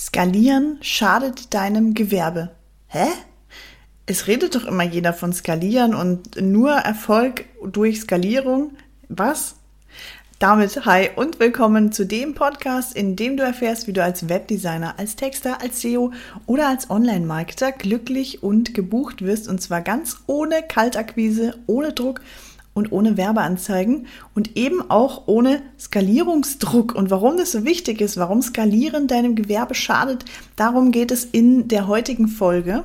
Skalieren schadet deinem Gewerbe. Hä? Es redet doch immer jeder von Skalieren und nur Erfolg durch Skalierung. Was? Damit hi und willkommen zu dem Podcast, in dem du erfährst, wie du als Webdesigner, als Texter, als SEO oder als Online-Marketer glücklich und gebucht wirst und zwar ganz ohne Kaltakquise, ohne Druck und ohne Werbeanzeigen und eben auch ohne Skalierungsdruck. Und warum das so wichtig ist, warum Skalieren deinem Gewerbe schadet, darum geht es in der heutigen Folge.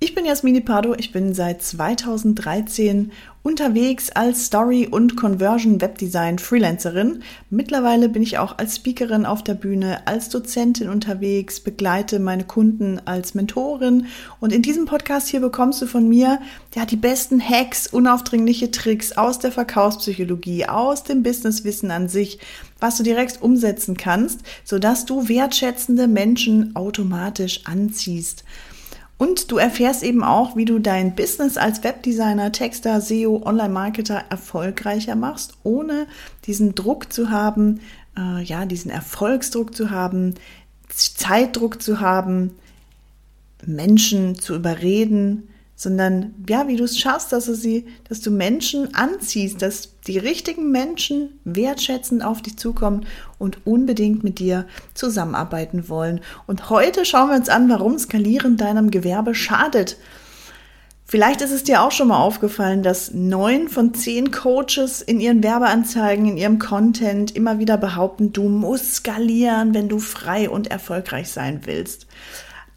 Ich bin Jasmini Pardo, ich bin seit 2013 unterwegs als Story- und Conversion-Webdesign-Freelancerin. Mittlerweile bin ich auch als Speakerin auf der Bühne, als Dozentin unterwegs, begleite meine Kunden als Mentorin. Und in diesem Podcast hier bekommst du von mir ja die besten Hacks, unaufdringliche Tricks aus der Verkaufspsychologie, aus dem Businesswissen an sich, was du direkt umsetzen kannst, sodass du wertschätzende Menschen automatisch anziehst. Und du erfährst eben auch, wie du dein Business als Webdesigner, Texter, SEO, Online-Marketer erfolgreicher machst, ohne diesen Druck zu haben, äh, ja, diesen Erfolgsdruck zu haben, Zeitdruck zu haben, Menschen zu überreden, sondern ja, wie du es schaffst, dass du sie, dass du Menschen anziehst, dass die richtigen Menschen wertschätzend auf dich zukommen und unbedingt mit dir zusammenarbeiten wollen. Und heute schauen wir uns an, warum Skalieren deinem Gewerbe schadet. Vielleicht ist es dir auch schon mal aufgefallen, dass neun von zehn Coaches in ihren Werbeanzeigen, in ihrem Content immer wieder behaupten, du musst skalieren, wenn du frei und erfolgreich sein willst.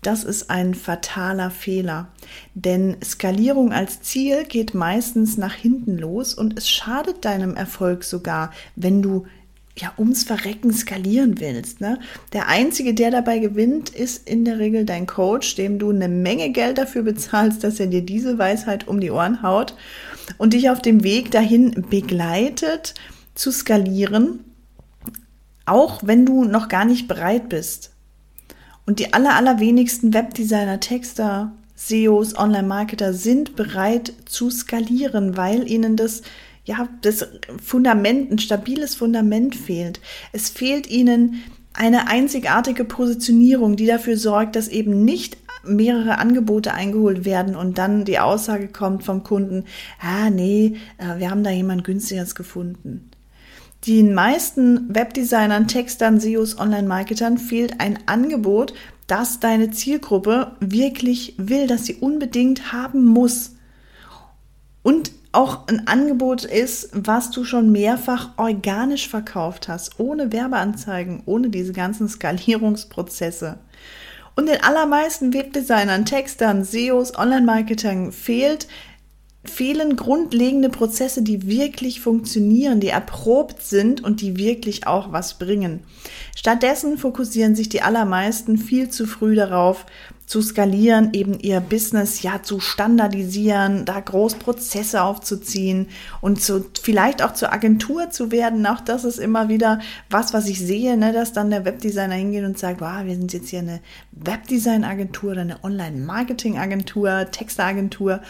Das ist ein fataler Fehler, denn Skalierung als Ziel geht meistens nach hinten los und es schadet deinem Erfolg sogar, wenn du ja ums Verrecken skalieren willst. Ne? Der Einzige, der dabei gewinnt, ist in der Regel dein Coach, dem du eine Menge Geld dafür bezahlst, dass er dir diese Weisheit um die Ohren haut und dich auf dem Weg dahin begleitet zu skalieren, auch wenn du noch gar nicht bereit bist. Und die aller, allerwenigsten Webdesigner, Texter, SEOs, Online-Marketer sind bereit zu skalieren, weil ihnen das ja, das Fundament, ein stabiles Fundament fehlt. Es fehlt ihnen eine einzigartige Positionierung, die dafür sorgt, dass eben nicht mehrere Angebote eingeholt werden und dann die Aussage kommt vom Kunden, ah nee, äh, wir haben da jemand günstigeres gefunden. Den meisten Webdesignern, Textern, SEOs, Online-Marketern fehlt ein Angebot, das deine Zielgruppe wirklich will, das sie unbedingt haben muss. Und auch ein Angebot ist, was du schon mehrfach organisch verkauft hast, ohne Werbeanzeigen, ohne diese ganzen Skalierungsprozesse. Und den allermeisten Webdesignern, Textern, SEOs, Online-Marketing fehlt fehlen grundlegende Prozesse, die wirklich funktionieren, die erprobt sind und die wirklich auch was bringen. Stattdessen fokussieren sich die allermeisten viel zu früh darauf, zu skalieren, eben ihr Business ja zu standardisieren, da groß Prozesse aufzuziehen und zu, vielleicht auch zur Agentur zu werden. Auch das ist immer wieder was, was ich sehe, ne, dass dann der Webdesigner hingeht und sagt, wow, wir sind jetzt hier eine Webdesign-Agentur oder eine Online-Marketing-Agentur, Textagentur.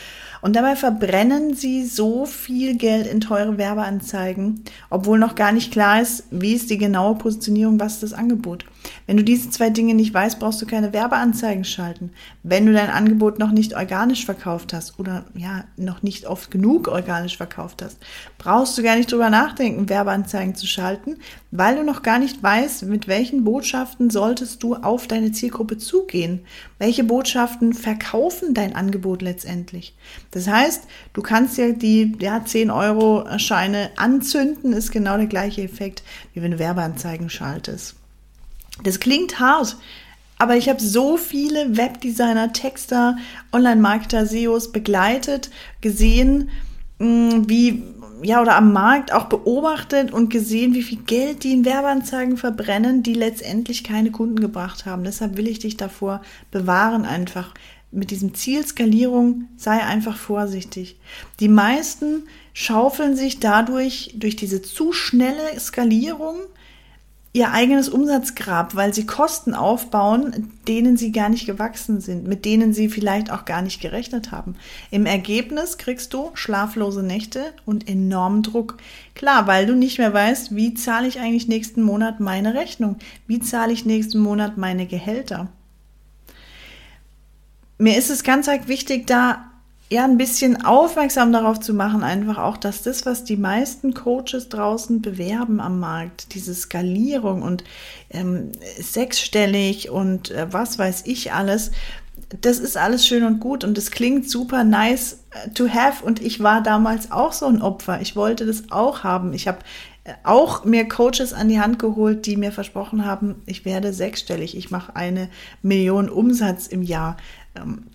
Und dabei verbrennen sie so viel Geld in teure Werbeanzeigen, obwohl noch gar nicht klar ist, wie ist die genaue Positionierung, was ist das Angebot. Wenn du diese zwei Dinge nicht weißt, brauchst du keine Werbeanzeigen schalten. Wenn du dein Angebot noch nicht organisch verkauft hast oder ja, noch nicht oft genug organisch verkauft hast, brauchst du gar nicht drüber nachdenken, Werbeanzeigen zu schalten, weil du noch gar nicht weißt, mit welchen Botschaften solltest du auf deine Zielgruppe zugehen. Welche Botschaften verkaufen dein Angebot letztendlich? Das heißt, du kannst ja die ja, 10 Euro Scheine anzünden, ist genau der gleiche Effekt, wie wenn du Werbeanzeigen schaltest. Das klingt hart, aber ich habe so viele Webdesigner, Texter, Online-Marketer, SEOs begleitet, gesehen, mm, wie ja, oder am Markt auch beobachtet und gesehen, wie viel Geld die in Werbeanzeigen verbrennen, die letztendlich keine Kunden gebracht haben. Deshalb will ich dich davor bewahren, einfach mit diesem Ziel Skalierung, sei einfach vorsichtig. Die meisten schaufeln sich dadurch durch diese zu schnelle Skalierung ihr eigenes Umsatzgrab, weil sie Kosten aufbauen, denen sie gar nicht gewachsen sind, mit denen sie vielleicht auch gar nicht gerechnet haben. Im Ergebnis kriegst du schlaflose Nächte und enormen Druck. Klar, weil du nicht mehr weißt, wie zahle ich eigentlich nächsten Monat meine Rechnung? Wie zahle ich nächsten Monat meine Gehälter? Mir ist es ganz wichtig, da ja ein bisschen aufmerksam darauf zu machen, einfach auch, dass das, was die meisten Coaches draußen bewerben am Markt, diese Skalierung und ähm, sechsstellig und äh, was weiß ich alles, das ist alles schön und gut und es klingt super nice äh, to have und ich war damals auch so ein Opfer. Ich wollte das auch haben. Ich habe äh, auch mir Coaches an die Hand geholt, die mir versprochen haben, ich werde sechsstellig, ich mache eine Million Umsatz im Jahr. Ähm,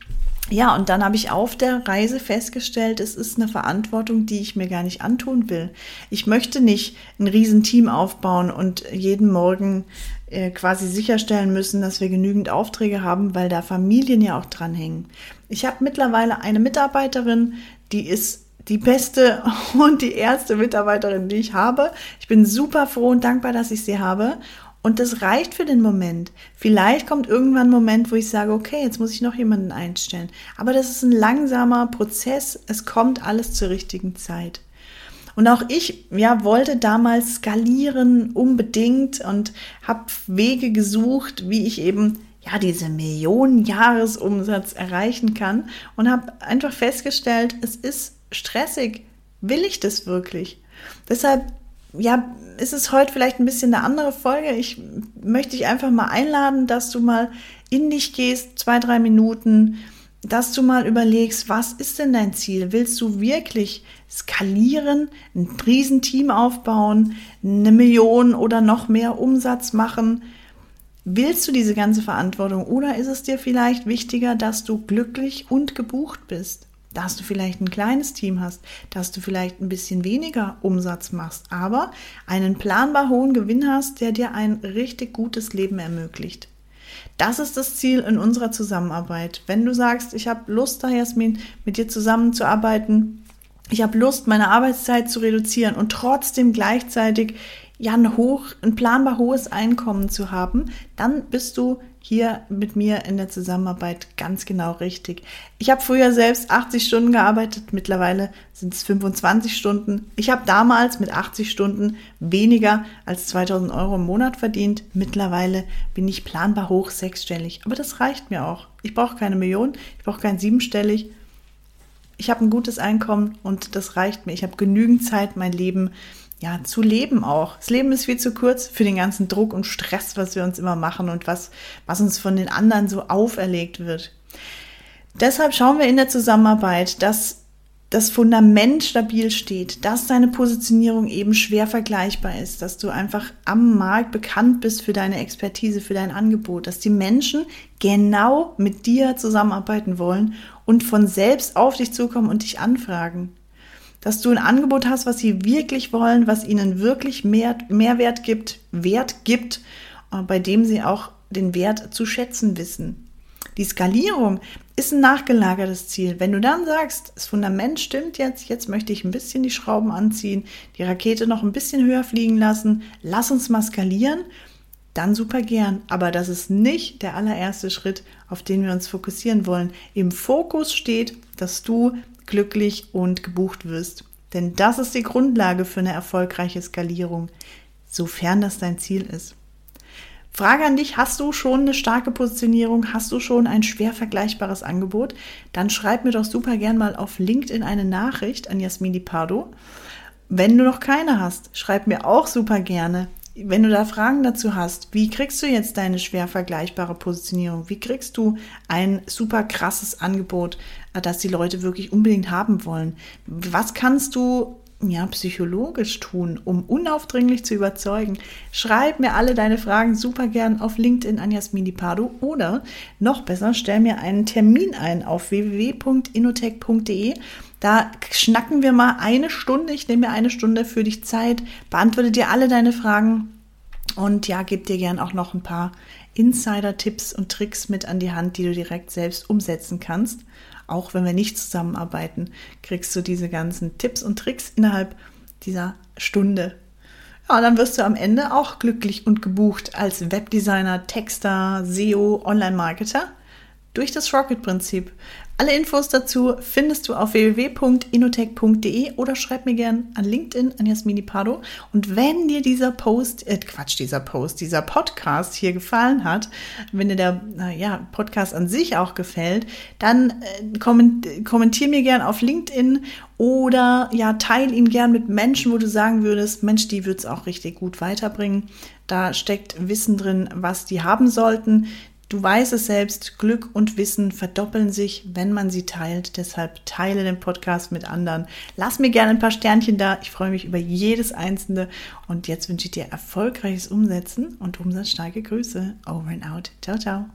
ja, und dann habe ich auf der Reise festgestellt, es ist eine Verantwortung, die ich mir gar nicht antun will. Ich möchte nicht ein Riesenteam aufbauen und jeden Morgen äh, quasi sicherstellen müssen, dass wir genügend Aufträge haben, weil da Familien ja auch dranhängen. Ich habe mittlerweile eine Mitarbeiterin, die ist die beste und die erste Mitarbeiterin, die ich habe. Ich bin super froh und dankbar, dass ich sie habe. Und das reicht für den Moment. Vielleicht kommt irgendwann ein Moment, wo ich sage, okay, jetzt muss ich noch jemanden einstellen. Aber das ist ein langsamer Prozess. Es kommt alles zur richtigen Zeit. Und auch ich, ja, wollte damals skalieren unbedingt und habe Wege gesucht, wie ich eben ja diese Millionen Jahresumsatz erreichen kann und habe einfach festgestellt, es ist stressig. Will ich das wirklich? Deshalb ja, ist es heute vielleicht ein bisschen eine andere Folge. Ich möchte dich einfach mal einladen, dass du mal in dich gehst, zwei, drei Minuten, dass du mal überlegst, was ist denn dein Ziel? Willst du wirklich skalieren, ein Riesenteam aufbauen, eine Million oder noch mehr Umsatz machen? Willst du diese ganze Verantwortung oder ist es dir vielleicht wichtiger, dass du glücklich und gebucht bist? Dass du vielleicht ein kleines Team hast, dass du vielleicht ein bisschen weniger Umsatz machst, aber einen planbar hohen Gewinn hast, der dir ein richtig gutes Leben ermöglicht. Das ist das Ziel in unserer Zusammenarbeit. Wenn du sagst, ich habe Lust, da Jasmin, mit dir zusammenzuarbeiten, ich habe Lust, meine Arbeitszeit zu reduzieren und trotzdem gleichzeitig ja ein hoch, ein planbar hohes Einkommen zu haben, dann bist du hier mit mir in der Zusammenarbeit ganz genau richtig. Ich habe früher selbst 80 Stunden gearbeitet, mittlerweile sind es 25 Stunden. Ich habe damals mit 80 Stunden weniger als 2000 Euro im Monat verdient. Mittlerweile bin ich planbar hoch sechsstellig, aber das reicht mir auch. Ich brauche keine Million, ich brauche kein siebenstellig. Ich habe ein gutes Einkommen und das reicht mir. Ich habe genügend Zeit, mein Leben ja, zu leben auch. Das Leben ist viel zu kurz für den ganzen Druck und Stress, was wir uns immer machen und was, was uns von den anderen so auferlegt wird. Deshalb schauen wir in der Zusammenarbeit, dass das Fundament stabil steht, dass deine Positionierung eben schwer vergleichbar ist, dass du einfach am Markt bekannt bist für deine Expertise, für dein Angebot, dass die Menschen genau mit dir zusammenarbeiten wollen und von selbst auf dich zukommen und dich anfragen dass du ein Angebot hast, was sie wirklich wollen, was ihnen wirklich mehr, Mehrwert gibt, Wert gibt, äh, bei dem sie auch den Wert zu schätzen wissen. Die Skalierung ist ein nachgelagertes Ziel. Wenn du dann sagst, das Fundament stimmt jetzt, jetzt möchte ich ein bisschen die Schrauben anziehen, die Rakete noch ein bisschen höher fliegen lassen, lass uns mal skalieren, dann super gern. Aber das ist nicht der allererste Schritt, auf den wir uns fokussieren wollen. Im Fokus steht, dass du glücklich und gebucht wirst. Denn das ist die Grundlage für eine erfolgreiche Skalierung, sofern das dein Ziel ist. Frage an dich, hast du schon eine starke Positionierung? Hast du schon ein schwer vergleichbares Angebot? Dann schreib mir doch super gern mal auf LinkedIn eine Nachricht an Jasmini Pardo. Wenn du noch keine hast, schreib mir auch super gerne. Wenn du da Fragen dazu hast, wie kriegst du jetzt deine schwer vergleichbare Positionierung? Wie kriegst du ein super krasses Angebot, äh, das die Leute wirklich unbedingt haben wollen? Was kannst du ja, psychologisch tun, um unaufdringlich zu überzeugen? Schreib mir alle deine Fragen super gern auf LinkedIn an Jasmini Pardo oder noch besser, stell mir einen Termin ein auf www.inotech.de da schnacken wir mal eine Stunde. Ich nehme mir eine Stunde für dich Zeit, beantworte dir alle deine Fragen und ja, gebe dir gern auch noch ein paar Insider-Tipps und Tricks mit an die Hand, die du direkt selbst umsetzen kannst. Auch wenn wir nicht zusammenarbeiten, kriegst du diese ganzen Tipps und Tricks innerhalb dieser Stunde. Ja, dann wirst du am Ende auch glücklich und gebucht als Webdesigner, Texter, SEO, Online-Marketer durch das Rocket-Prinzip. Alle Infos dazu findest du auf www.inotech.de oder schreib mir gern an LinkedIn an Jasmini Pardo. Und wenn dir dieser Post, äh Quatsch, dieser Post, dieser Podcast hier gefallen hat, wenn dir der äh, ja, Podcast an sich auch gefällt, dann äh, komment, kommentier mir gern auf LinkedIn oder ja, teil ihn gern mit Menschen, wo du sagen würdest, Mensch, die wird es auch richtig gut weiterbringen. Da steckt Wissen drin, was die haben sollten. Du weißt es selbst, Glück und Wissen verdoppeln sich, wenn man sie teilt. Deshalb teile den Podcast mit anderen. Lass mir gerne ein paar Sternchen da. Ich freue mich über jedes einzelne. Und jetzt wünsche ich dir erfolgreiches Umsetzen und umsatzstarke Grüße. Over and out. Ciao, ciao.